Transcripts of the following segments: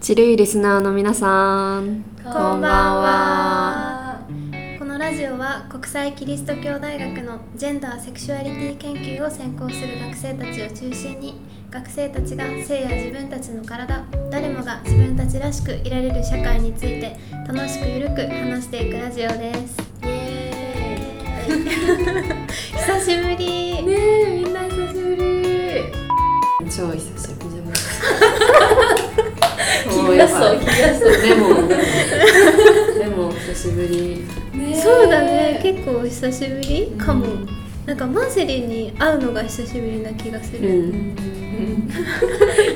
ちるいリスナーの皆さん。こんばんは。このラジオは国際キリスト教大学のジェンダーセクシュアリティ研究を専攻する学生たちを中心に学生たちが性や自分たちの体誰もが自分たちらしくいられる社会について楽しくゆるく話していくラジオです。イエーイ。久しぶり。ねえみんな久しぶり。超久しぶりじゃない気がそう気がそうでもでも久しぶり。そうだね。結構久しぶりかも、なんかマーセリンに会うのが久しぶりな気がすうる、ん。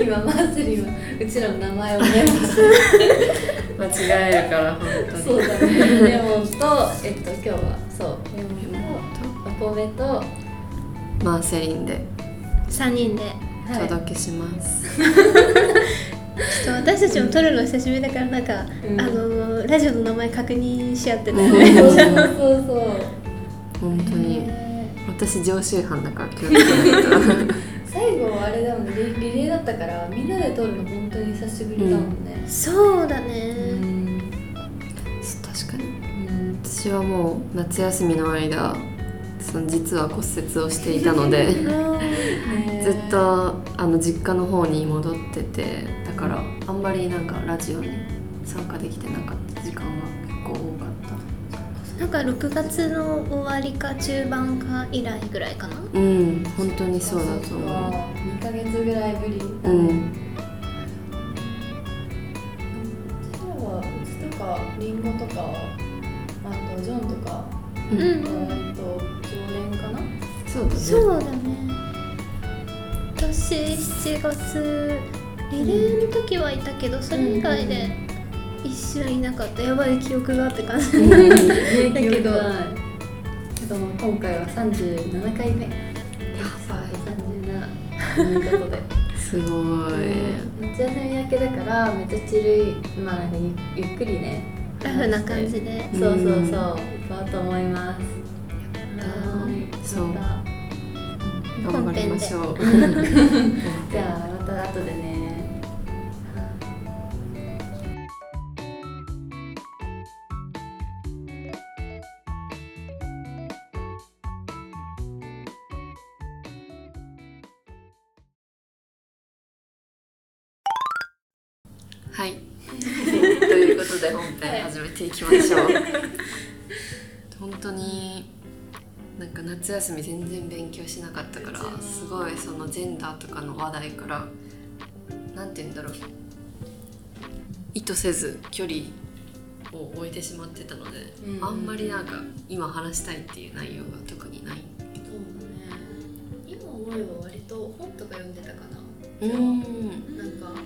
今マーセリンはうちらの名前をメモして間違えるから本当に。そうだね。レモンとえっと今日はそうレモンとお米とはマーセリンで3人で。い。お届けします、ちょっと私たちも撮るの久しぶりだからなんか、うん。あのラジオの名前確認し合ってた。ようんねそうそうそう。本当に。ね私常習犯だから気をつけないと。最後あれだもんね。リリレーだったからみんなで撮るの本当に久しぶりだもんね。そうだうね、ん確かに。うん私はもう夏休みの間その実は骨折をしていたのでずっとあの実家の方に戻っててだからあんまりなんかラジオに参加できてなかった時間が結構多かっなんか6月の終わりか中盤か以来ぐらいかな？たうん本当にそうだと思2ヶ月ぐらいぶり。ううん。うちらはうちとかリンゴとかあとジョンとかうん。うん割と常連かな？そうだね。そうだね。私7月リレーの時はいたけどそれ以外で一瞬いなかった。やばい記憶がって感じ。うん。だけどけど今回は37回目。やば37ということで。すごい。夏休み明けだからめっちゃチルいまあなんかゆゆっくりね。ラフな感じで。そうそうそう。うん。行こうと思います。はいそう。頑張りましょう。じゃあまた後でねで本編始めてい。きましょう本当になんか夏休み全然勉強しなかったからすごいそのジェンダーとかの話題からなんて言うんだろう。意図せず距離を置いてしまってたので、うん。あんまりなんか今話したいっていう内容が特にない。そうだね。今思えば割と本とか読んでたかな。うん。なんか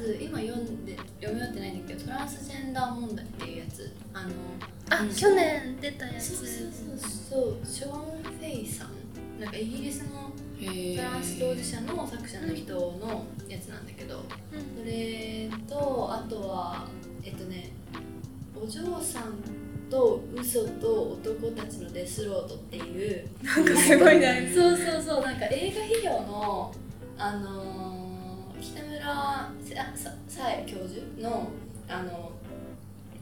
ず今読んで読み終わってないんだけどトランスジェンダー問題っていうやつ。あのあ去年出たやつ。そうそうそうそう。ショーン・フェイさん。なんかイギリスのへトランス当事者の作者の人のやつなんだけどうん。それとあとはえっとねお嬢さんと嘘と男たちのデスロードっていう。なんかすごいね。そうそうそう。なんか映画批評のあのー北村さえ教授のあの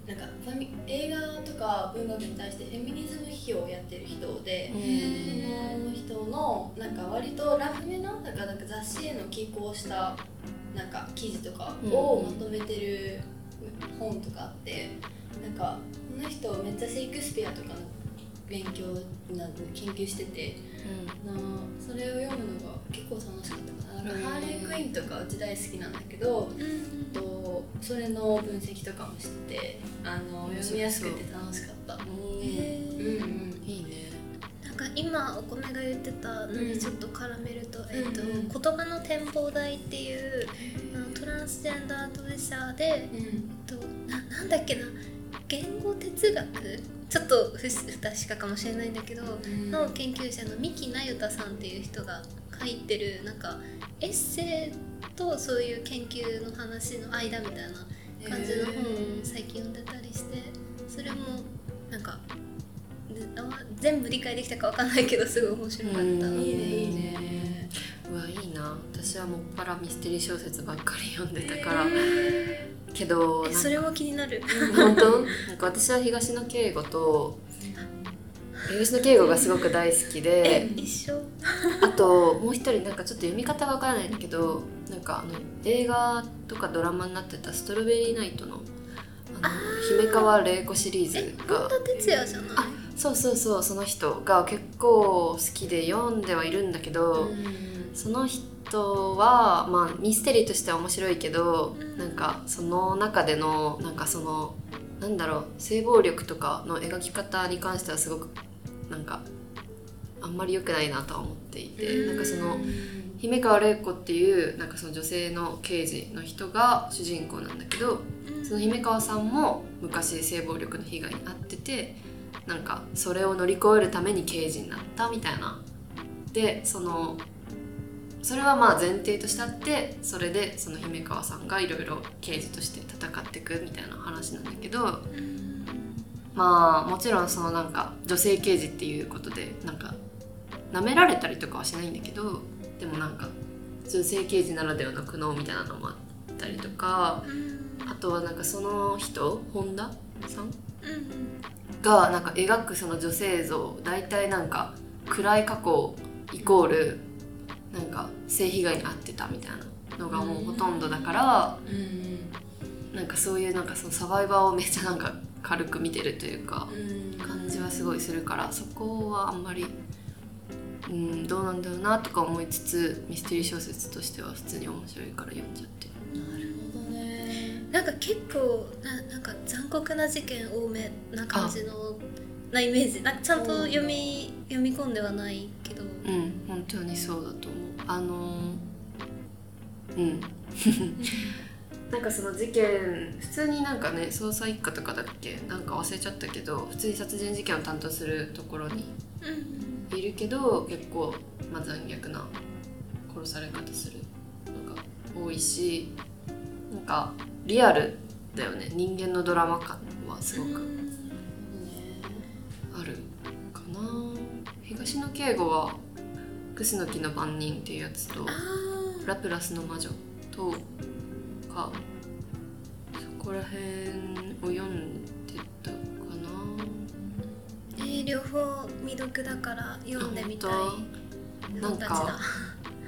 なんかファミ映画とか文学に対してフェミニズム批評をやってる人で、その人のなんか割とラフめななんかなんか雑誌への寄稿したなんか記事とかをまとめてる本とかあってなんかこの人めっちゃシェイクスピアとかの勉強な研究しててなそイーンとかうち大好きなんだけどうんとそれの分析とかもしててあの読みやすくて楽しかった。うんへうんーうん。いいね。なんか今お米が言ってたのにちょっと絡めると、えっとうんうん。言葉の展望台っていうトランスジェンダー当事者で、えっと、ななんだっけな言語哲学？ちょっと不不確かかもしれないんだけど、ん。の研究者の三木那由他さんっていう人が書いてるなんかエッセイとそういう研究の話の間みたいな感じの本を最近読んでたりしてそれもなんか全部理解できたかわかんないけどすごい面白かったうん。いいねいいね。うわいいな。私私はもっぱらミステリー小説ばっかり読んでたから、けどなんかえそれも気になる。本当？なんか私は東野圭吾と東野圭吾がすごく大好きで一緒？あともう一人なんかちょっと読み方がわからないんだけどなんかあの映画とかドラマになってた「ストロベリーナイトの」あの姫川玲子シリーズが。本田哲也じゃないあそうそうそうその人が結構好きで読んではいるんだけど、その人は、まあ、ミステリーとしては面白いけど、うん。なんかその中でのなんかそのなんだろう性暴力とかの描き方に関してはすごくなんかあんまり良くないなとは思っていて、なんかその姫川玲子っていうなんかその女性の刑事の人が主人公なんだけどその姫川さんも昔性暴力の被害に遭っててなんかそれを乗り越えるために刑事になったみたいな。でそのそれはまあ前提としてあってそれでその姫川さんがいろいろ刑事として戦っていくみたいな話なんだけどまあもちろんそのなんか女性刑事っていうことでなんか舐められたりとかはしないんだけどでもなんか女性刑事ならではの苦悩みたいなのもあったりとかあとはなんかその人本田さん？がなんか描くその女性像大体なんか暗い過去イコールなんか性被害に遭ってたみたいなのがもうほとんどだからなんかそういうなんかそのサバイバーをめっちゃなんか軽く見てるというか感じはすごいするからそこはあんまりうんどうなんだろうなとか思いつつミステリー小説としては普通に面白いから読んじゃってなるほどね。なんか結構ななんか残酷な事件多めな感じのなイメージ。なんかちゃんと読み読み込んではないけど。うん本当にそうだと思う。あのーうん なんかその事件普通になんかね捜査一課とかだっけ？なんか忘れちゃったけど普通に殺人事件を担当するところにうんいるけど結構、まあ、残虐な殺され方するのが多いしなんかリアルだよね。人間のドラマ感はすごくあるかな。東野圭吾は「クスノキの番人」っていうやつとあ「ラプラスの魔女」とかそこら辺を読んでたかな。ーえー両方未読だから読んでみたい。なんか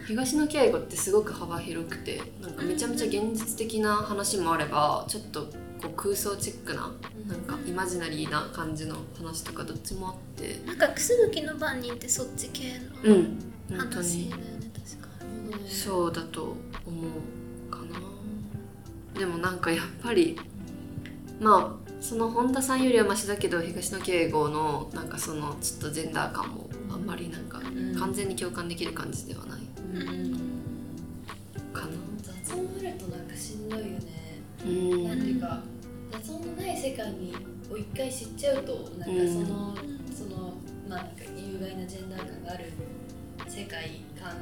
東野圭吾ってすごく幅広くてなんかめちゃめちゃ現実的な話もあればちょっとこう空想チックななんかイマジナリーな感じの話とかどっちもあって。なんか楠木の番人ってそっち系のうん。本当に。話だよね確かそうだと思うでもなんかやっぱりまあその本田さんよりはマシだけど東野圭吾のなんかそのちょっとジェンダー感もあんまりなんか完全に共感できる感じではないうんかな。雑音あるとなんかしんどいよねうんなんていうか雑音のない世界にを一回知っちゃうとなんかその、そのまあなんか有害なジェンダー感がある世界観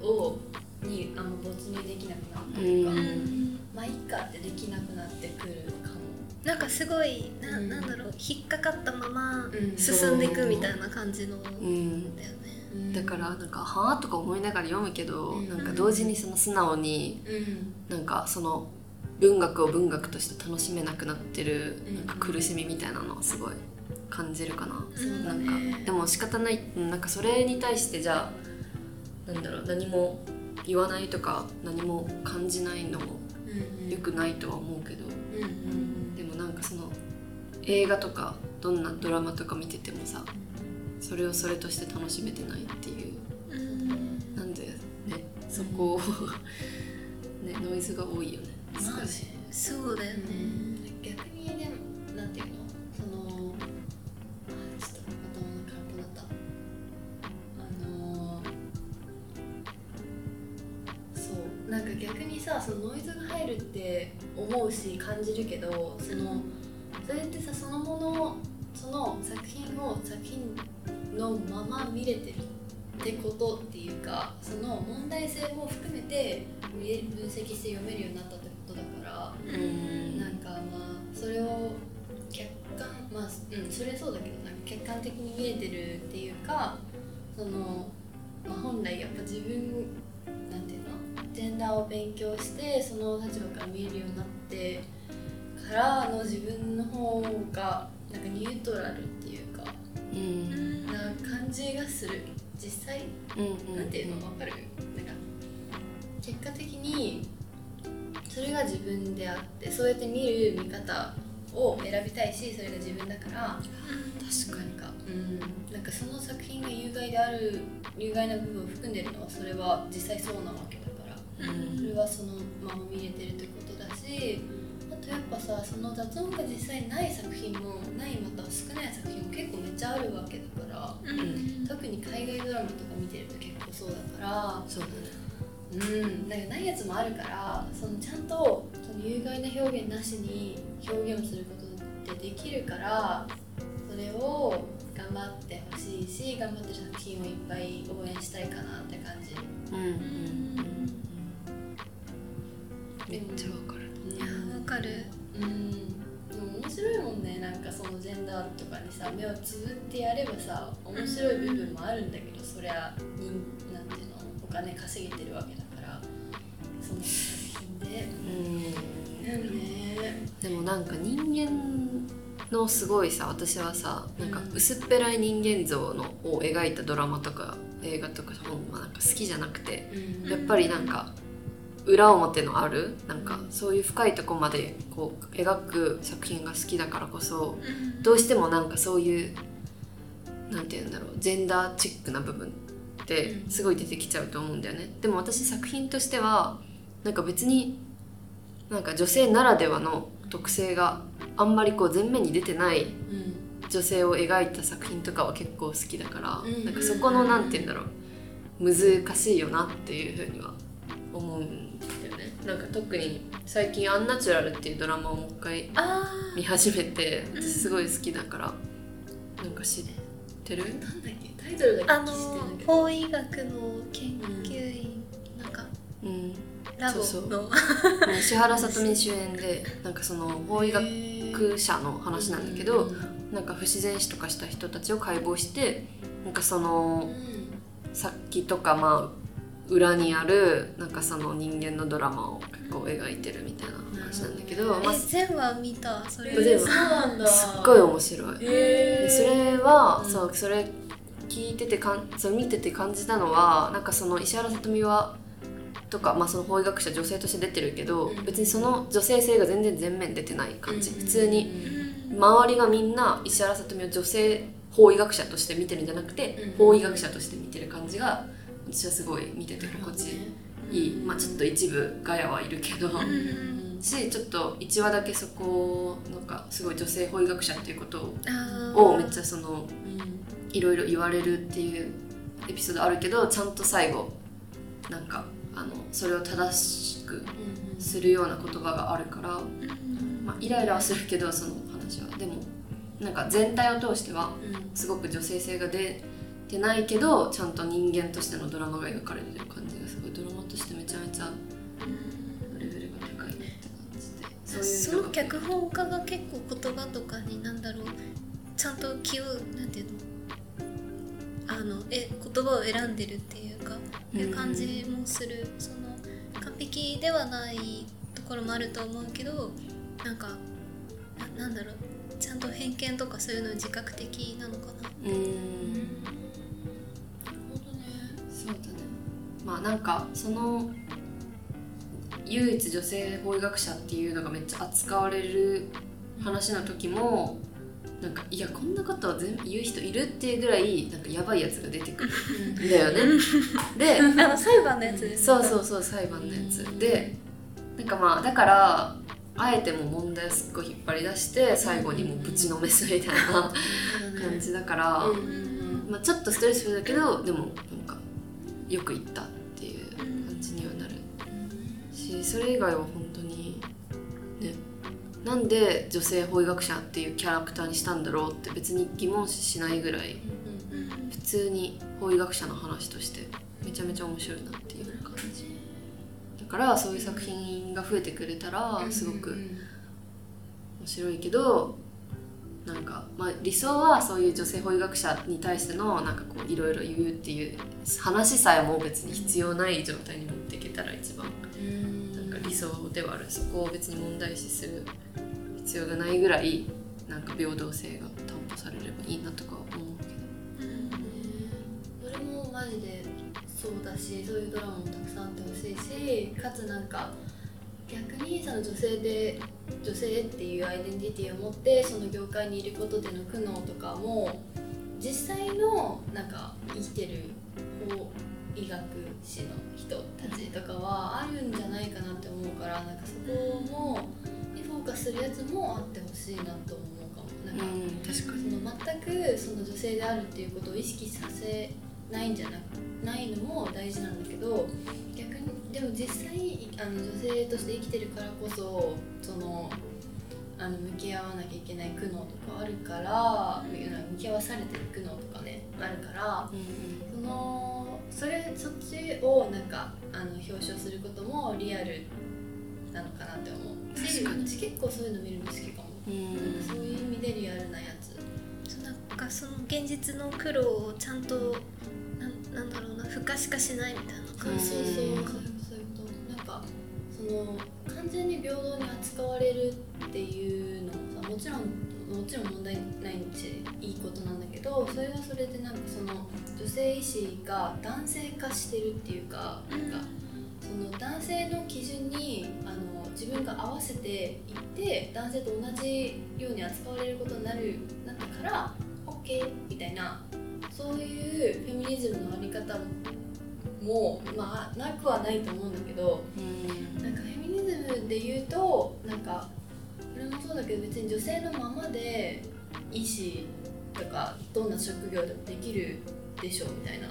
をにあんま没入できなくなったとか、うんまあいっかってできなくなってくるかも。なんかすごいな,、うん。ん、なんだろう引っかかったままうん。進んでいくみたいな感じの、う。ん。だよね。だからなんか「はあ?」とか思いながら読むけど、うん。なんか同時にその素直にうん。なんかその文学を文学として楽しめなくなってるうん。なんか苦しみみたいなのはすごい感じるかな。なんね。かでも仕方ないうんなんかそれに対してじゃあなんだろう何も言わないとか何も感じないのもうん良くないとは思うけど。うんうんでもなんかその映画とかどんなドラマとか見ててもさそれをそれとして楽しめてないっていう。うん。なんでねそこを ねノイズが多いよね。まあそうだよね、さそのノイズが入るって思うし感じるけどそのそれってさそのものその作品を作品のまま見れてるってことっていうかその問題性も含めて分析して読めるようになったってことだからうん。なんかまあそれを客観まあうんそれはそうだけどなんか客観的に見れてるっていうかその、まあ、本来やっぱ自分なんていうの？ダーを勉強してその立場から見えるようになってからの自分の方がなんかニュートラルっていうかうん。な感じがする。実際うんなんていうの分かる？なんか結果的にそれが自分であってそうやって見る見方を選びたいしそれが自分だから確かに。かうん。なんかその作品が有害である有害な部分を含んでるのはそれは実際そうなわけそれはそのまま見れてるってことだしあとやっぱさその雑音が実際ない作品もないまたは少ない作品も結構めっちゃあるわけだからうん。特に海外ドラマとか見てると結構そうだからそうだね。うん、なんかないやつもあるからそのちゃんとその有害な表現なしに表現をすることってできるからそれを頑張ってほしいし頑張ってる作品をいっぱい応援したいかなって感じ。うんうんうんめっちゃわかる。いやわかる。うん。でも面白いもんね。なんかそのジェンダーとかにさ目をつぶってやればさ面白い部分もあるんだけどそりゃ人なんていうのお金稼げてるわけだから。その作品で。うん。でもねでもなんか人間のすごいさ私はさなんか薄っぺらい人間像のを描いたドラマとか映画とか本はなんか好きじゃなくてやっぱりなんか裏表のあるなんかそういう深いとこまでこう描く作品が好きだからこそどうしてもなんかそういうなんて言うんだろうジェンダーチックな部分ってすごい出てきちゃうと思うんだよね。でも私作品としてはなんか別になんか女性ならではの特性があんまりこう前面に出てないうん。女性を描いた作品とかは結構好きだから、うん。なんかそこのなんて言うんだろう難しいよなっていうふうには思うんなんか特に最近「アンナチュラル」っていうドラマをもう一回あ見始めて私すごい好きだからなんか知ってる？なんだっけ？タイトルだああのけ知ってるんだけど。法医学の研究員なんかうん。ラボの。そうそう。石原さとみ主演でなんかその法医学者の話なんだけどなんか不自然死とかした人たちを解剖してなんかその殺気とかまあ裏にあるなんかその人間のドラマを結構描いてるみたいな話なんだけど、まあ、全話見た？それ。全部そうなんだ。っごい面白い。えそれは、うん。そうそれ聞いててかんそれ見てて感じたのはなんかその石原さとみはとか、まあ、その法医学者女性として出てるけど、うん。別にその女性性が全然前面出てない感じ、普通にうん。周りがみんな石原さとみを女性法医学者として見てるんじゃなくて、うん。法医学者として見てる感じが私はすごい見てて心地いい、まあ、ちょっと一部ガヤはいるけど、うんしちょっと1話だけそこをなんかすごい女性法医学者っていうことをめっちゃそのいろいろ言われるっていうエピソードあるけどちゃんと最後なんかあのそれを正しくするような言葉があるから、うんまあ、イライラはするけどその話は。でもなんか全体を通してはすごく女性性が出てないけどちゃんと人間としてのドラマが描かれてる感じがすごいドラマとしてめちゃめちゃレベルが高いなって感じでそういうその脚本家が結構言葉とかになんだろうちゃんと気をなんていうの？あのえ言葉を選んでるっていうか、いう感じもする。その完璧ではないところもあると思うけどなんかななんだろう。ちゃんと偏見とかそういうの自覚的なのかな。うーんそうだね。まあなんかその唯一女性法医学者っていうのがめっちゃ扱われる話の時もなんかいやこんなことを全部言う人いるっていうぐらいなんかやばいやつが出てくる。んだよね。であの裁判のやつですそうそうそう裁判のやつ。でなんかまあだからあえても問題をすっごい引っ張り出して最後にもうぶちのめすみたいな感じだから、まあ、ちょっとストレスフルだけどでもなんかよく言ったっていう感じにはなるしそれ以外は本当にねなんで女性法医学者っていうキャラクターにしたんだろうって別に疑問視しないぐらい普通に法医学者の話としてめちゃめちゃ面白いなっていう感じ。だからそういう作品が増えてくれたらすごく面白いけどなんか、まあ、理想はそういう女性法医学者に対してのなんかこういろいろ言うっていう話さえも別に必要ない状態に持っていけたら一番。なんか理想ではあるそこを別に問題視する必要がないぐらいなんか平等性が担保されればいいなとか思うけど。それもマジでそうだしそういうドラマもたくさんあってほしいしかつなんか逆にその女性で女性っていうアイデンティティを持ってその業界にいることでの苦悩とかも実際のなんか生きてる法医学士の人たちとかはあるんじゃないかなって思うからなんかそこもにフォーカスするやつもあってほしいなと思うかも。なんかうん確かにその全くその女性であるっていうことを意識させないんじゃなないのも大事なんだけど逆にでも実際あの女性として生きてるからこそそのあの向き合わなきゃいけない苦悩とかあるから向き合わされてる苦悩とかねあるからそのそれそっちをなんかあの表彰することもリアルなのかなって思う。し確かに。私結構そういうの見るの好きかも、うん。そういう意味でリアルなやつ。なんかその現実の苦労をちゃんとなんなんだろうな不可視化しないみたいな感じ。そうそうそうそうその完全に平等に扱われるっていうのもさもちろんもちろん問題ないしいいことなんだけどそれはそれでなんかその女性医師が男性化してるっていうかなんかその男性の基準にあの自分が合わせていって男性と同じように扱われることになるなったから OK みたいなそういうフェミニズムのあり方もまあなくはないと思うんだけどうん。なんかフェミニズムで言うとなんかこれもそうだけど別に女性のままで医師とかどんな職業でもできるでしょみたいな。っ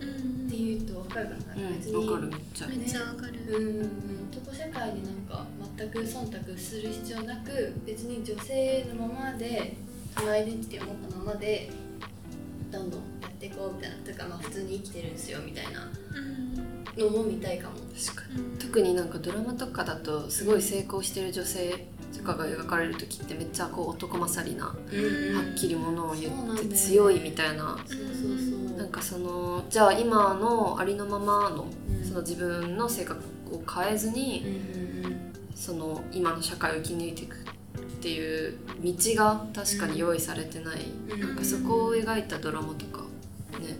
うん。ていうと分かるかな、うん別にわかるめっちゃ。めっちゃわかる、うん男社会になんか全く忖度する必要なく別に女性のままでそのアイデンティティを持ったままでどんどんやっていこうみたいな。とかまあ普通に生きてるんですよみたいな。うんのも見たいかも。確かうんに。特になんかドラマとかだとすごい成功してる女性とかが描かれる時ってめっちゃこう男勝りなはうん。っきりものを言って強いみたいな。そうそうそう。なんかそのじゃあ今のありのままのうん。その自分の性格を変えずうんにうん。その今の社会を生き抜いていくっていう道が確かに用意されてない、うんなんかそこを描いたドラマとかね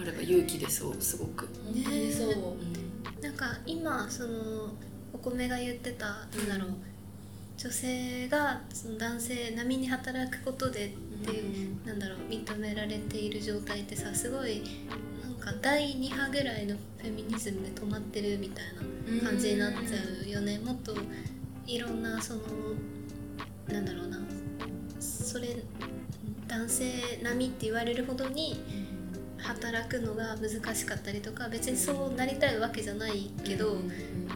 あれば勇気出そうすごく、うん本当にそう、なんか今そのお米が言ってたなんだろう女性がその男性並みに働くことでっていう、なんだろう認められている状態ってさすごいなんか第2波ぐらいのフェミニズムで止まってるみたいな感じになっちゃうよね。もっといろんなそのなんだろうなそれ男性並みって言われるほどに働くのが難しかったりとか別にそうなりたいわけじゃないけど、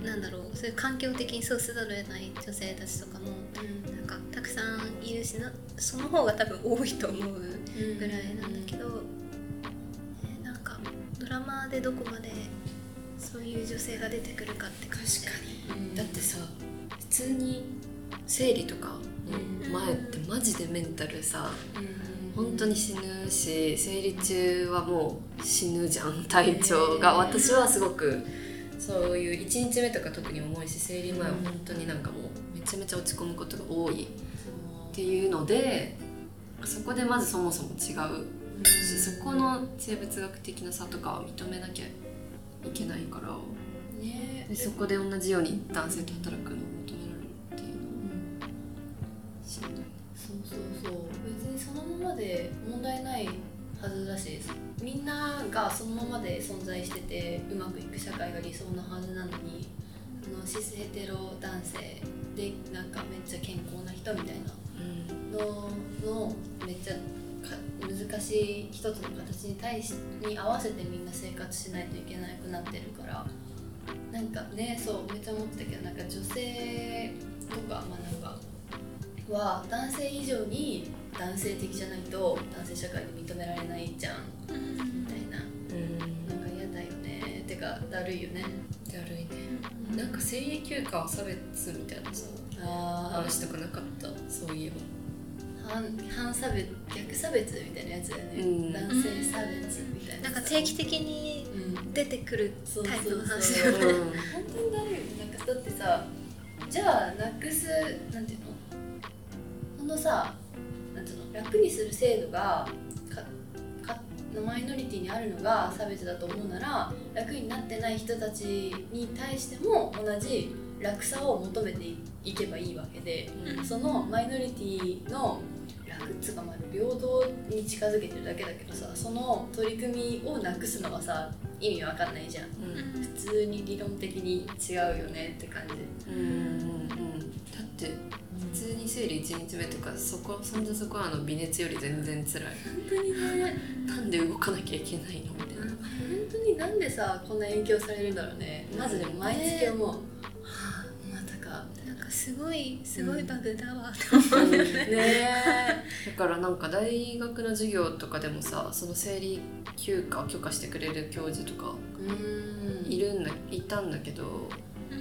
なんだろうそういう環境的にそうせざるを得ない女性たちとかも。なんかたくさんいるしなその方が多分多いと思うぐらいなんだけど、えーなんかドラマでどこまでそういう女性が出てくるかって感じだよね。だってさ普通に生理とかの前ってマジでメンタルさ本当に死ぬし生理中はもう死ぬじゃん体調が。ね私はすごくそういう1日目とか特に重いし生理前は本当になんかもうめちゃめちゃ落ち込むことが多いっていうのでそこでまずそもそも違うしそこの生物学的な差とかは認めなきゃいけないから。ね。でそこで同じように男性と働くのを求められるっていうのはしんどいそうそうそう。別にそのままで問題ないはずだしみんながそのままで存在しててうまくいく社会が理想なはずなのにそのシスヘテロ男性でなんかめっちゃ健康な人みたいなののめっちゃ難しい一つの形に対しに合わせてみんな生活しないといけなくなってるからなんかねそうめっちゃ思ってたけどなんか女性とかまあなんかは男性以上に男性的じゃないと男性社会で認められないじゃんみたいな。うんなんか嫌だよね。てかだるいよね。だるいね。なんか生理休暇は差別みたいなさあ話とかなかった？そういえば。反反差別逆差別みたいなやつだよね、うん。男性差別みたいななんか定期的にうん。出てくるそうタイプの話そうそうだよねう。ん。本当にだるいよね。なんかだってさじゃあなくすなんていうの？このさなんうの楽にする制度がかかのマイノリティにあるのが差別だと思うなら楽になってない人たちに対しても同じ楽さを求めていけばいいわけでそのマイノリティの楽っつうかまあ平等に近づけてるだけだけどさその取り組みをなくすのはさ意味わかんないじゃん。うん。普通に理論的に違うよねって感じ。うん。うん。うん。だってに生理1日目とかそこそんじゃそこはあの微熱より全然辛い。本当にね。なんで動かなきゃいけないのみたいな。本当になんでさこんな影響されるんだろうね。まずでも毎月思う、はあまたか。なんかすごいすごいバグだわ。って思う、ね だからなんか大学の授業とかでもさその生理休暇を許可してくれる教授とかうん。いるんだいたんだけど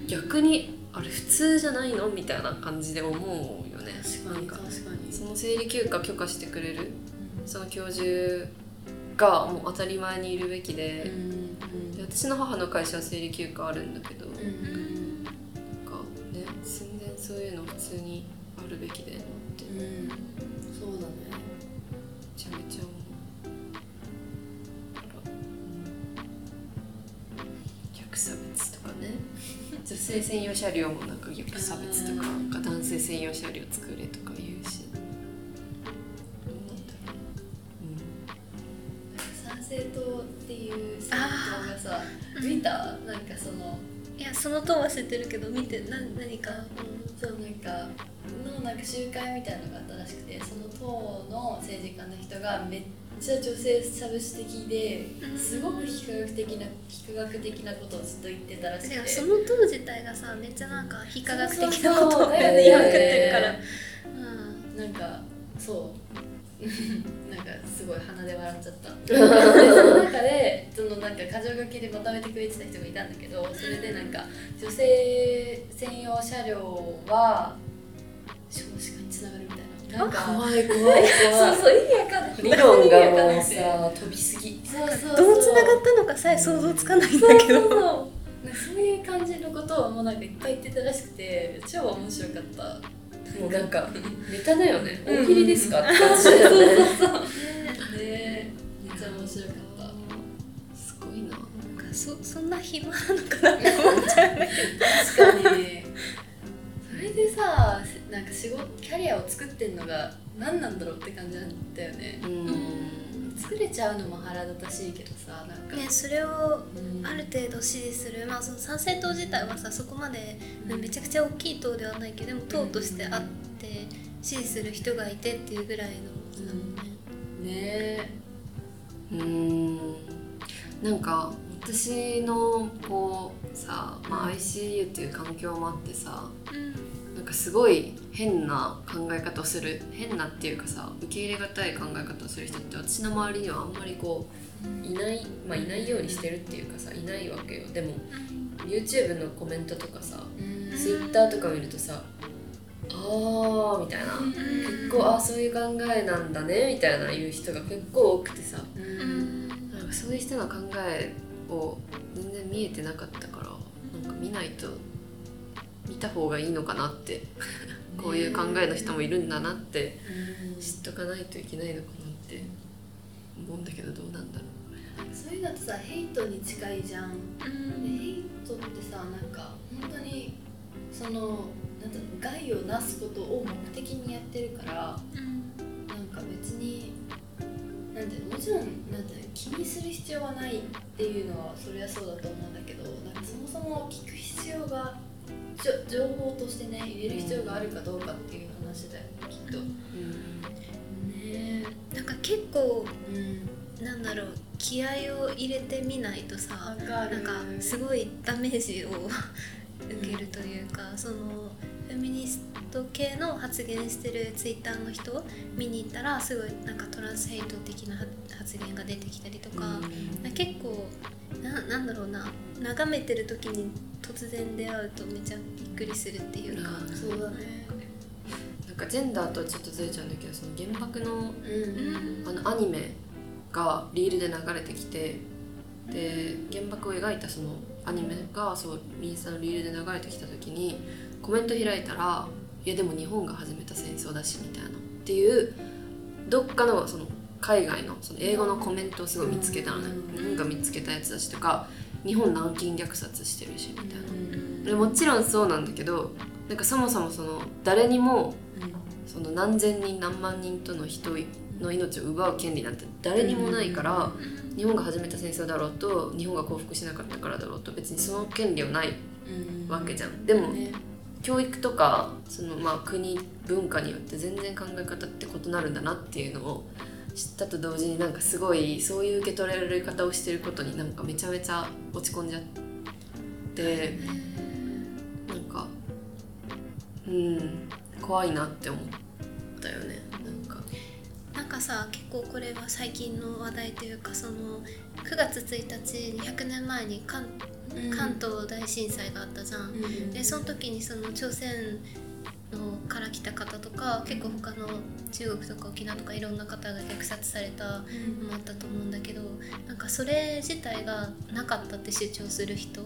逆にあれ普通じゃないの？みたいな感じで思うよね。確かになんか確かにその生理休暇許可してくれるその教授がもう当たり前にいるべきで,、うんで私の母の会社は生理休暇あるんだけど、なんかうん。ね全然そういうの普通にあるべきだよなって。うん。そうだね。めちゃめちゃ思う女性専用車両もなんか逆差別とかか男性専用車両作れとか言うし。どうなんだろう、参政党っていう政党がさ見た？なんかそのいやその党は知ってるけど見てな何か、そうなんかのなんか集会みたいなのがあったらしくてその党の政治家の人がめっちゃ女性差別的ですごく非科学的な非科学的なことをずっと言ってたらしくて。その党自体がさめっちゃなんか非科学的なことを言いまくってるから、へうん。なんかそう。なんかすごい鼻で笑っちゃった。で その中でそのなんか箇条書きでまとめてくれてた人がいたんだけどそれでなんか女性専用車両は少子化につながるみたいななんか怖い怖いそう怖い。そう意味わかんない。理論がもうさ飛びすぎ。そうそうそう。どうつながったのかさえ想像つかないんだけど。そうそう。そうなんかそういう感じのことをもうなんかいっぱい言ってたらしくて超面白かった。もうなんかネタだよね。うん。大喜利ですか？って感じだよね。ねめっちゃ面白かった。すごいな。なんかそそんな暇なのかなって思っちゃう確かに。それでさなんか仕事キャリアを作ってんのが何なんだろうって感じなんだよね。うん。作れちゃうのも腹立たしいけどさなんか、ねそれをうん。ある程度支持する。まあその参政党自体はさそこまでうん。めちゃくちゃ大きい党ではないけどでも党としてあって支持する人がいてっていうぐらいのだもんね。ね。うん。なんか私のこうさ、まあ、ICU っていう環境もあってさなんかすごい変な考え方をする変なっていうかさ受け入れがたい考え方をする人って私の周りにはあんまりこういないまあいないようにしてるっていうかさいないわけよ。でも YouTube のコメントとかさうん。Twitter とか見るとさあーみたいな。結構あそういう考えなんだねみたいな言う人が結構多くてさなんかそういう人の考えを全然見えてなかったからなんか見ないと見た方がいいのかなって。こういう考えの人もいるんだなって知っとかないといけないのかなって。思うんだけどどうなんだろそういうのってさヘイトに近いじゃん。でヘイトってさなんか本当にそのなんていうの害をなすことを目的にやってるからなんか別になんていうのもちろんなんていうの気にする必要はないっていうのはそれはそうだと思うんだけどなんかそもそも聞く必要が情報としてね入れる必要があるかどうかっていう話だよねきっと。う、ねなんか結構え、うん、なんだろう気合を入れてみないとさなんかすごいダメージを受けるというか、そのフェミニスト系の発言してるツイッターの人を見に行ったらすごいなんかトランスヘイト的な発言が出てきたりとか、結構ななんだろうな。眺めてる時に突然出会うとめちゃびっくりするっていうか、うん。そうだね。なんかかジェンダーとはちょっとずれちゃうんだけどその原爆のうん。あのアニメがリールで流れてきてで原爆を描いたそのアニメがそうインスタのリールで流れてきた時にコメント開いたら「いやでも日本が始めた戦争だし」みたいなっていうどっかのその海外のその英語のコメントをすごい見つけたのね。うん。日本が見つけたやつだしとか日本軟禁虐殺してるしみたいな。うん。でもちろんそうなんだけどなんかそもそもその誰にもその何千人何万人との人の命を奪う権利なんて誰にもないから、日本が始めた戦争だろうと日本が降伏しなかったからだろうと別にその権利はないうん。わけじゃん。でも、ね。教育とかそのまあ国文化によって全然考え方って異なるんだなっていうのを知ったと同時になんかすごいそういう受け取られ方をしてることになんかめちゃめちゃ落ち込んじゃってなんかうん怖いなって思ったよね。なんか。なんかさ結構これは最近の話題というかその9月1日に100年前に関関東大震災があったじゃん。うん。でその時にその朝鮮のから来た方とか結構他の中国とか沖縄とかいろんな方が虐殺されたのもあったと思うんだけどなんかそれ自体がなかったって主張する人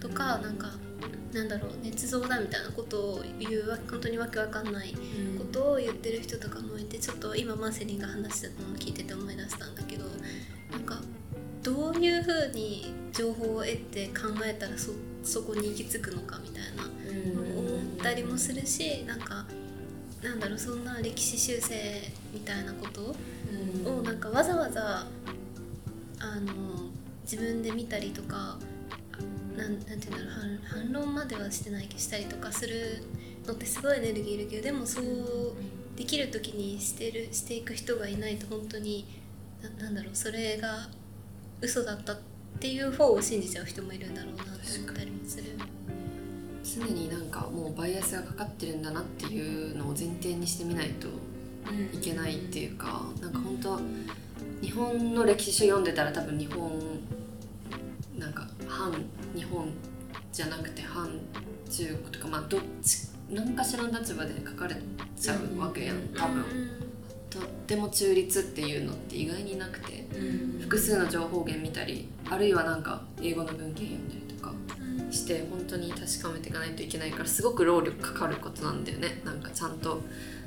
とかなんかなんだろう捏造だみたいなことを言うわ本当にわけわかんないうん。ことを言ってる人とかもいてちょっと今マセリンが話してたのを聞いてて思い出したんだけどなんかどういうふうに情報を得て考えたらそそこに行き着くのかみたいな思ったりもするしなんかなんだろうそんな歴史修正みたいなことをなんかわざわざあの自分で見たりとかなんなんていうんだろう反反論まではしてないけどしたりとかするのってすごいエネルギーいるけどでもそうできる時にしてるしていく人がいないと本当にななんだろうそれが嘘だったっていう方を信じちゃう人もいるんだろうなって思ったりもする。常になんかもうバイアスがかかってるんだなっていうのを前提にしてみないといけないっていうかなんか本当日本の歴史書読んでたら多分日本なんか反日本じゃなくて反中国とかまあどっち何かしらの立場で書かれちゃうわけやん多分。とっても中立っていうのって意外になくて複数の情報源見たりあるいはなんか英語の文献読んだり。とかして本当に確かめていかないといけないからすごく労力かかることなんだよね。なんかちゃんと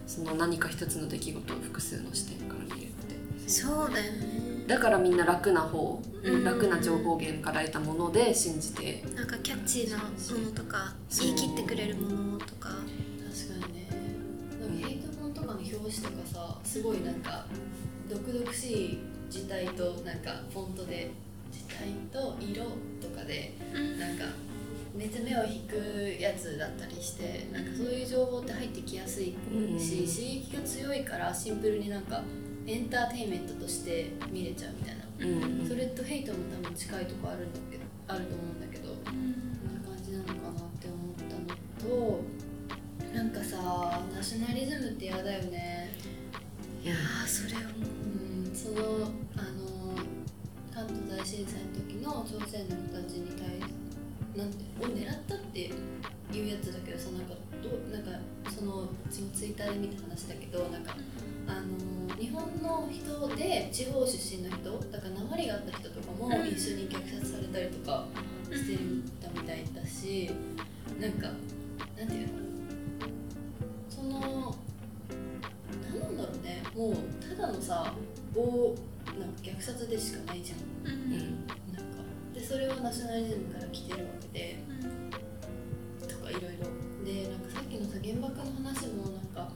その何か一つの出来事を複数の視点から見るって。そうだよね。だからみんな楽な方、うん。楽な情報源から得たもので信じて。なんかキャッチーなものとか言い切ってくれるものとか。確かにね。なんかヘイト本とかの表紙とかさすごいなんか毒々しい字体となんかフォントで字体と色とかでなんかめっちゃ目を引くやつだったりしてなんかそういう情報って入ってきやすいし、うん刺激が強いからシンプルになんかエンターテインメントとして見れちゃうみたいな、うんそれとヘイトも多分近いとこあるんだけどあると思うんだけどこんな感じなのかなって思ったのとなんかさナショナリズムって嫌だよね。いやー。それをもうん。そのあの関東大震災の時の朝鮮の人たちに対なんてを狙ったっていうやつだけどさなんかどうなんかそのそのツイッターで見た話だけどなんかあの日本の人で地方出身の人だから鉛があった人とかもうん。一緒に虐殺されたりとかしてたみたいだしなんかなんていうの？その何なんだろうね。もうただのさ暴なんか虐殺でしかないじゃん。う、うんでそれはナショナリズムから来てるわけでとかいろいろ。でなんかさっきのさ原爆の話もなんか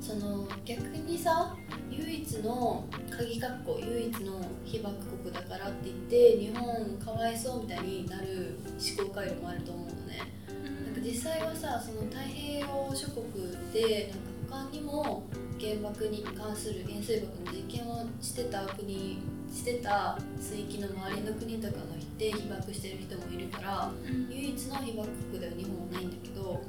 その逆にさ唯一の鍵括弧唯一の被爆国だからって言って日本かわいそうみたいになる思考回路もあると思うのね。なんか実際はさその太平洋諸国でなんか他にも原爆に関する原水爆の実験をしてた国してた水域の周りの国とかので被爆してる人もいるから、唯一の被爆国では日本はないんだけど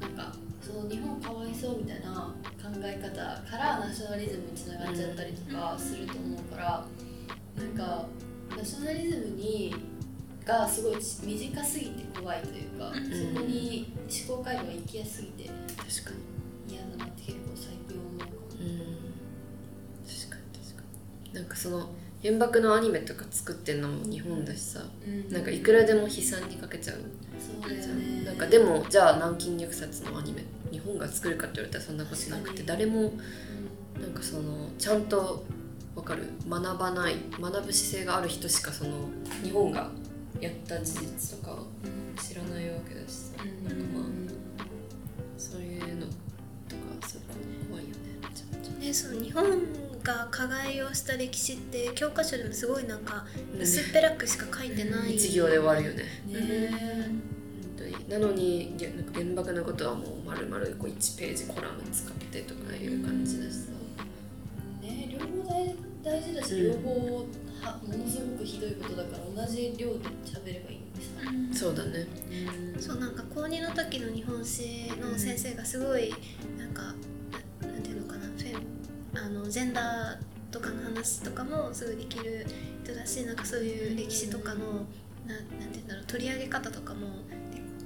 なんかその日本かわいそうみたいな考え方からナショナリズムにつながっちゃったりとかすると思うから、なんかナショナリズムにがすごい短すぎて怖いというか、そこに思考回路が行きやすぎて確かに。嫌だなって結構最近思うかも、確か確かなんかその原爆のアニメとか作ってんのも日本だしさ。うん。なんかいくらでも悲惨にかけちゃう。そうだよね。なんかでもじゃあ南京虐殺のアニメ日本が作るかって言われたらそんなことなくて誰もなんかそのちゃんとわかる学ばない学ぶ姿勢がある人しかその日本がやった事実とか知らないわけだしさ。うん。なんかまあそういうのとかすごい怖いよねめちゃめちゃ。ねその日本が加害をした歴史って教科書でもすごいなんか薄っぺらくしか書いてない、一行で終わるよね。ね。本当に。なのにげなんか原爆のことはもう丸々こう1ページコラム使ってとかいう感じだしさね両方大大事だし、うん。両方はものすごくひどいことだから同じ量で喋ればいいんでさ、そうだね。そうなんか高2の時の日本史の先生がすごいなんかなあのジェンダーとかの話とかもすごいできる人だしなんかそういう歴史とかのななんていうんだろう取り上げ方とかも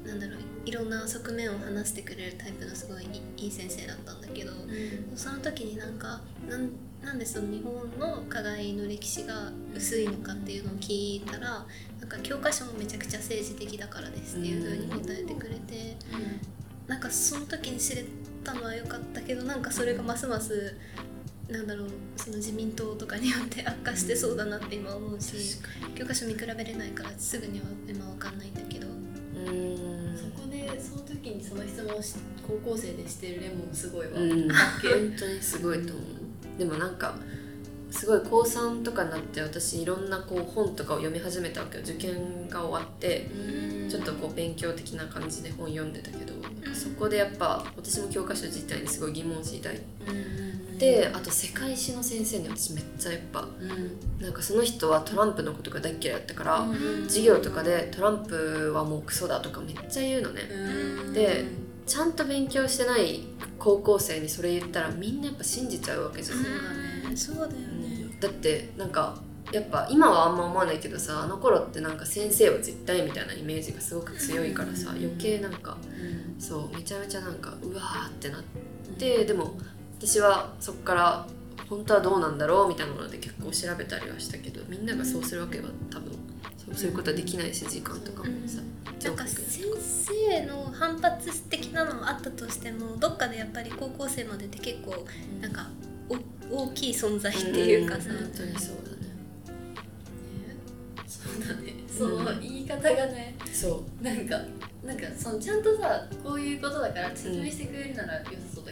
でなんだろういろんな側面を話してくれるタイプのすごいいいい先生だったんだけどその時になんかなんでその日本の加害の歴史が薄いのかっていうのを聞いたらなんか教科書もめちゃくちゃ政治的だからですっていうふうに答えてくれてなんかその時に知れたのは良かったけどなんかそれがますますなんだろうその自民党とかによって悪化してそうだなって今思うし教科書見比べれないからすぐには今わかんないんだけど。うん。そこでその時にその質問をし高校生でしてるレモンすごいわ、うん。本当にすごいと思う。でもなんかすごい高3とかになって私いろんなこう本とかを読み始めたわけよ。受験が終わってちょっとこう勉強的な感じで本読んでたけどそこでやっぱ私も教科書自体にすごい疑問を抱いてあと世界史の先生に私めっちゃやっぱなんかその人はトランプのことが大っ嫌いだったから授業とかでトランプはもうクソだとかめっちゃ言うのね。でちゃんと勉強してない高校生にそれ言ったらみんなやっぱ信じちゃうわけじゃん、うん。そうだよね。だってなんかやっぱ今はあんま思わないけどさあの頃ってなんか先生は絶対みたいなイメージがすごく強いからさ余計なんかそうめちゃめちゃなんかうわーってなってでも私はそっから本当はどうなんだろうみたいなので結構調べたりはしたけどみんながそうするわけは多分そうそういうことはできないし時間とかもさなんか先生の反発的なのもあったとしてもどっかでやっぱり高校生までって結構なんかお大きい存在っていうかさ、ん本当にそうだね。そうだね。その言い方がねそなんかなんかそのちゃんとさこういうことだから説明してくれるなら良さそうだ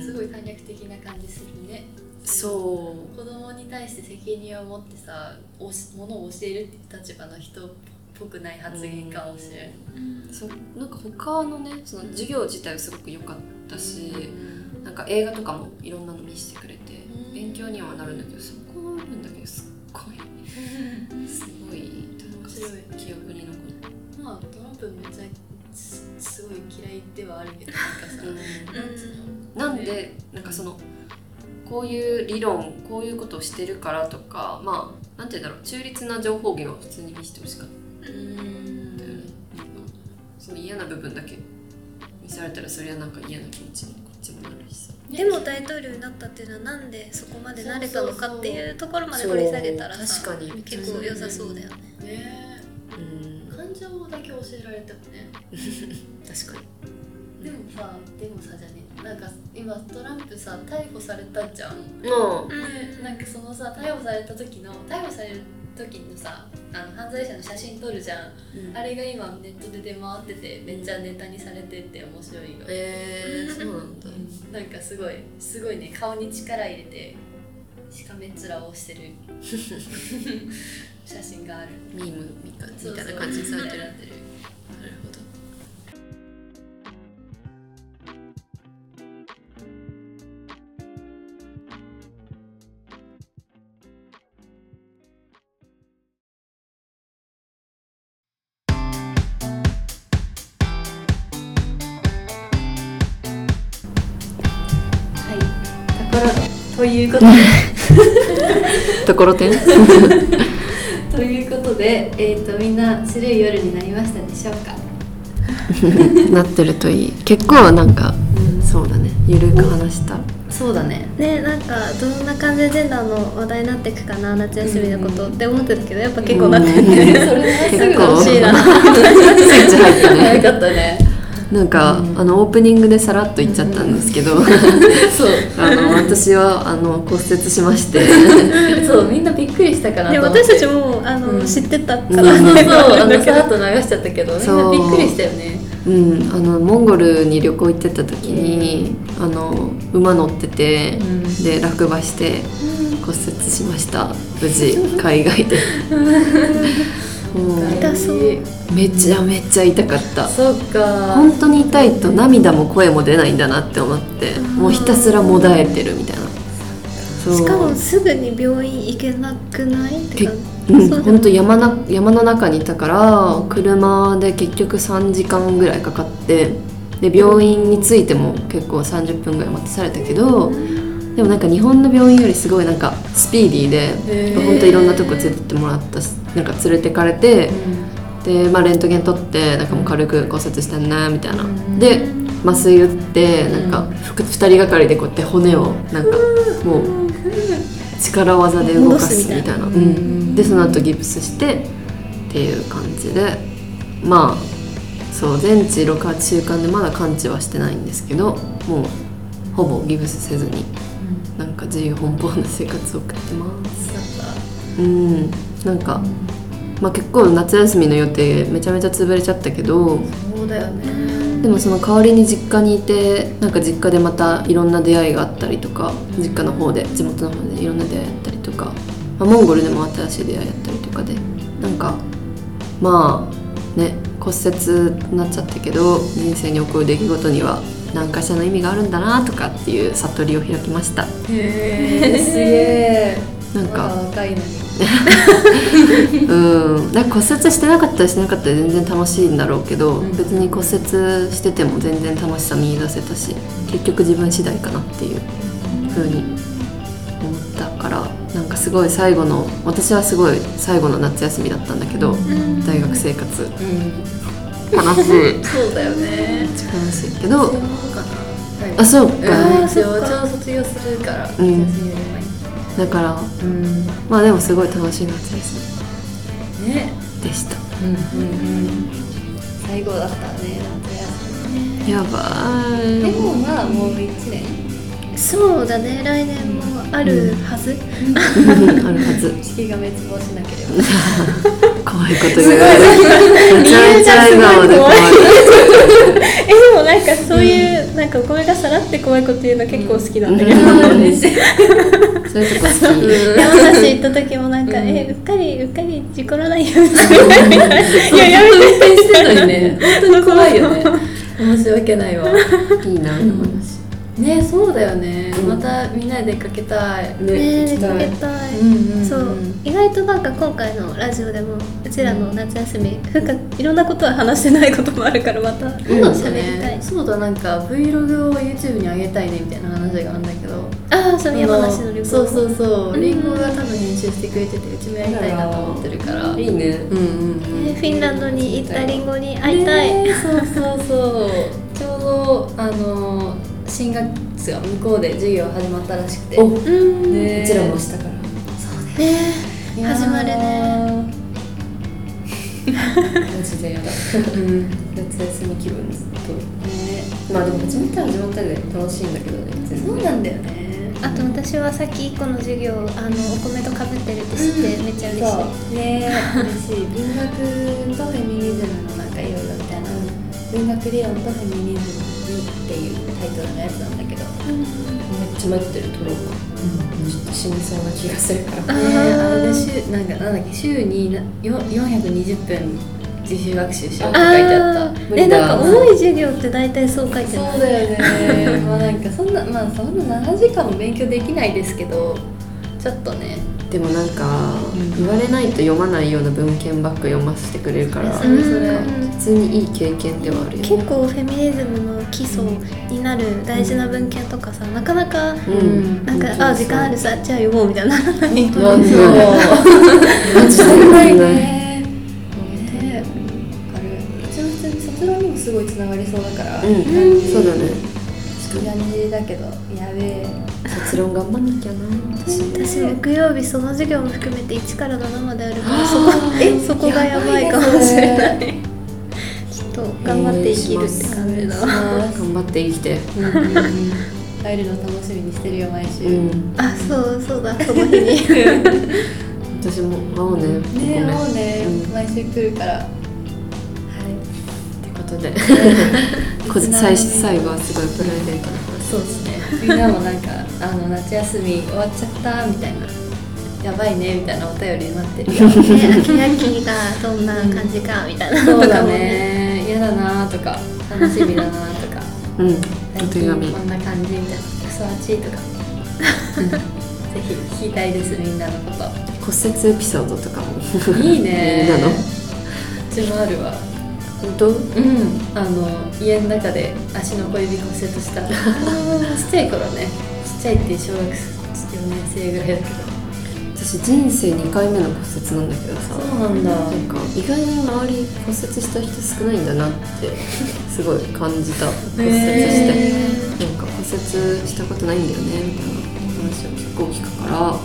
すごい簡略的な感じするね。そう。子供に対して責任を持ってさおしものを教えるっていう立場の人っぽくない発言かもしれない、そう。なんか他のねその授業自体はすごく良かったし、なんか映画とかもいろんなの見せてくれて、うん。勉強にはなるんだけどそこの部分だけすっごいすごいなんか記憶に残る。まあトランプめっちゃすすごい嫌いではあるけどなんでなんかそのこういう理論こういうことをしてるからとかまあなんて言うんだろう中立な情報源は普通に見せてほしかった。うん。よその嫌な部分だけ見せられたらそれはなんか嫌な気持ちにこっちもなるしさ。でも大統領になったっていうのはなんでそこまでなれたのかっていうところまで掘り下げたら確かに。結構良さそうだよね。ね。うん。え感情だけ教えられてもね。確かに。でもさでもさじゃねなんか今トランプさ逮捕されたじゃん。もでなんかそのさ逮捕された時の逮捕される時のさあの犯罪者の写真撮るじゃん、う、あれが今ネットで出回っててめっちゃネタにされてて面白いよ、えー、そうなんだ。うん。なんかすごいすごいね顔に力入れてしかめっ面をしてる 写真がある。ミームみたいな感じにされてるなるなってるほど。はい。ところということで。ところてんで、えー、とみんな白い夜になりましたでしょうか？なってるといい。結構なんか、そうだね。ゆるく話した。そうだね。ねなんかどんな感じでジェンダーの話題になっていくかな夏休みのことって思ってたけどやっぱ結構なってて、うん。それ結構楽しいな。スイッチ入ったね。早かったねなんか、あのオープニングでさらっと言っちゃったんですけど、そう。あの私はあの骨折しまして。そうみんなびっくりしたかなでと思って。私たちもあの、うん。知ってたかうん。ら、そうそうあの さらっと流しちゃったけどみんなびっくりしたよね。うん、あのモンゴルに旅行行ってた時にあの馬乗ってて、うん。で落馬して骨折しました。無事海外で痛そう。めちゃめちゃ痛かった。そっか。本当に痛いと涙も声も出ないんだなって思ってもうひたすらもだえてるみたいな。そう。しかもすぐに病院行けなくない？ってうん、本当山な山の中にいたから車で結局3時間ぐらいかかってで病院に着いても結構30分ぐらい待たされたけどでもなんか日本の病院よりすごいなんかスピーディーでへー。本当いろんなとこ連れてってもらったしなんか連れてかれてで、まあ、レントゲン取ってなんかもう軽く骨折してんなみたいな。で麻酔打ってなんかふ2人がかりでこうやって骨をなんかもう力技で動かすみたいな、うん、でその後ギプスしてっていう感じで。まあそう全治68週間でまだ完治はしてないんですけどもうほぼギプスせずになんか自由奔放な生活を送ってます。うんなんか、まあ、結構夏休みの予定めちゃめちゃ潰れちゃったけどそうだよね。でもその代わりに実家にいてなんか実家でまたいろんな出会いがあったりとか実家の方で地元の方でいろんな出会いあったりとか、まあ、モンゴルでも新しい出会いあったりとかでなんかまあね骨折になっちゃったけど人生に起こる出来事には何かしらの意味があるんだなとかっていう悟りを開きました。へえ すげえなんか若いのにうん。なんか骨折してなかったらしてなかったら全然楽しいんだろうけど、うん。別に骨折してても全然楽しさ見出せたし結局自分次第かなっていう風に思ったからなんかすごい最後の私はすごい最後の夏休みだったんだけど、大学生活。うん。楽しい。そうだよね。楽しいけどあそうか、卒業するからうんだからうん。まあでもすごい楽しい夏休ね。みでした。うんうんうん。最後だったね夏休やばい。みでもまあもう1年。そうだね来年もあるはず、あるはず。式が滅亡しなければ。怖いこと言われる。めちゃめちゃ笑顔で怖い。えでもなんかそういう、なんかお米がさらって怖いこと言うの結構好きなんだけど、そういうとこ好き。山梨行った時もなんか、うん。えうっかりうっかり事故らないよみたいな。いややめて。運転してるのにね。本当に怖いよね。申し訳ないわ。いいな、ねそうだよね、うん。またみんなで出かけたい。ね出かけたい、うんうんそう。意外となんか今回のラジオでもうちらの夏休み深くいろんなことは話してないこともあるからまた。そうだ喋りたい、ねそうだなんか Vlog を YouTube に上げたいねみたいな話があるんだけど。ああその山梨の旅行。そうそうそう。うん。りんごが多分編集してくれててうちもやりたいなと思ってるから。いいねうんうん。えーフィンランドに行ったリンゴに会いたい、ねそうそうそう。ちょうどあの新学期が向こうで授業始まったらしくて。お。うちらもしたから。え始まるね。マジでやだうん。夏休み気分ずっと。ね。まあでも始まったら始まったで楽しいんだけどねそうなんだよね。あと私はさっき1個の授業あのお米とかぶってるって知ってめっちゃ嬉しい、そう。ね嬉しい。文学とフェミニズムのなんかいろいろみたいな。文学理論とフェミニズムっていうタイトルのやつなんだけどめっちゃ待ってる撮ろうかちょっと死にそうな気がするからあねあれで週なんかなんだっけ週に420分自習学習しようって書いてあったあえなんか多い授業って大体そう書いてないそうだよねまあなんかそんなまあそんな7時間も勉強できないですけどちょっとねでもなんかうん。言われないと読まないような文献ばっか読ませてくれるから普通にいい経験ではあるよね。結構フェミニズムの基礎になる大事な文献とかさなかなかうん。なんか本当にあ時間あるさじゃあ読もうみたいな。なんで そうるうちの普通に卒論にもすごいつながりそうだから、うん、そうだね。し気がねじだけどやべえ卒論頑張んなきゃな。私木曜日その授業も含めて1から7まであるからそこえそこがやばいかもしれない。ちょっと頑張って生きるって感じだわ、頑張って生きて。帰るの楽しみにしてるよ毎週、うん。あそうそうだその日に。私も会おうね。ねえごめんもうね、うん。毎週来るから。はい。ってことで。こ最最後はすごいプライベートな話。そうですねみんなもなんかあの夏休み終わっちゃったみたいな。やばいねみたいなお便り待ってるよ。ね秋秋がどんな感じかみたいな。そうだね。嫌だなとか楽しみだなとか。うん。お最手紙。近こんな感じみたいなクソ暑いとか。ぜひ聞きたいですみんなのこと。骨折エピソードとかも。いいね。みんなの。うちもあるわ本当？うん。あの家の中で足の小指骨折した。ちっちゃい頃ね。ちっちゃいって小学4年生ぐらいだけど。私人生2回目の骨折なんだけどさ。そうなんだ。なんか意外に周り骨折した人少ないんだなってすごい感じた。骨折して、へなんか骨折したことないんだよねみたいな話を結構聞くから。っ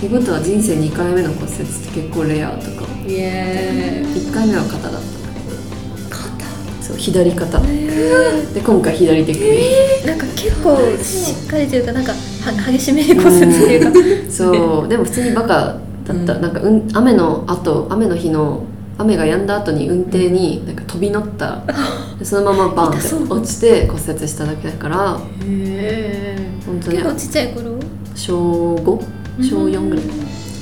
てことは人生2回目の骨折って結構レアとか。イエー。イ1回目は肩だったそう左肩。で今回左手首、なんか結構しっかりというかなんかは激しめに骨折っていうか。そう。でも普通にバカだった、うん。なんか、うん、雨の後雨の日の雨が止んだ後に運転になんか飛び乗った。でそのままバンって落ちて骨折しただけだから。へ本当に。結構ちっちゃい頃？小 5? 小4ぐらい、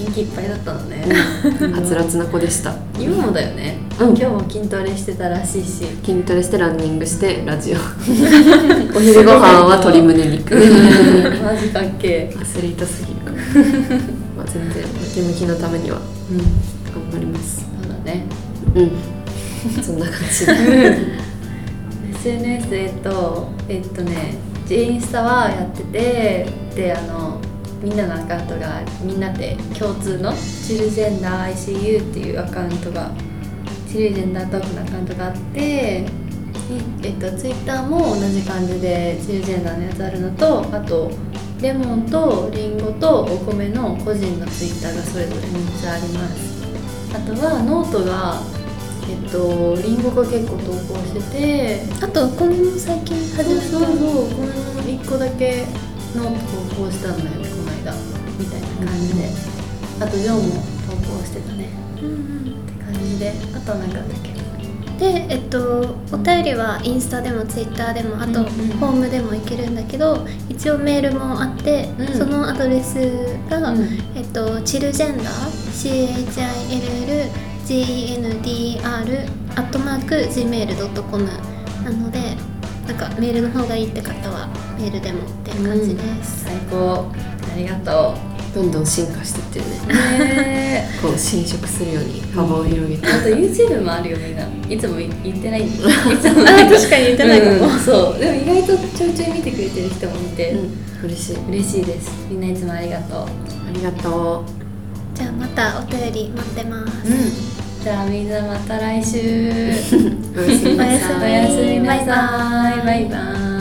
元気いっぱいだったのね。はつらつな子でした。今もだよね、うん。今日も筋トレしてたらしいし。筋トレしてランニングしてラジオ。お昼ご飯は鶏胸肉。マジかっけアスリートすぎる。まあ全然ムキムキのためにはうん頑張ります。そうだね。うん。そんな感じ。で SNS えっとえっとねインスタはやっててであのみんなのアカウントがみんなで共通のチルジェンダー ICU っていうアカウントがチルジェンダートークのアカウントがあっていえっと、ツイッターも同じ感じでチルジェンダーのやつあるのとあとレモンとリンゴとお米の個人のツイッターがそれぞれ3つあります。あとはノートがえっとリンゴが結構投稿しててあとこれも最近始めたそうそうそうこの1個だけノート投稿したんだよ感じで。あとジョンも投稿してたね。うんうん。って感じであとは何かあったっけ。でえっとお便りはインスタでもツイッターでもあとホームでもいけるんだけど一応メールもあって、うん。そのアドレスが、うん。えっとチルジェンダー CHILLGENDR アットマーク Gmail.com なのでなんかメールの方がいいって方はメールでもっていう感じです、最高。ありがとどんどん進化してってるね。こう侵食するように幅を広げて、あと YouTube もあるよみんないつも言ってない。ん だいつも確かに言ってないかも、うん。そう。でも意外とちょいちょい見てくれてる人もいて、うん、嬉しい。嬉しいです。みんないつもありがとう。ありがとじゃあまたお便り待ってます、うん。じゃあみんなまた来週。う おやすみなさい。おやすみおやすみなさいバイバイ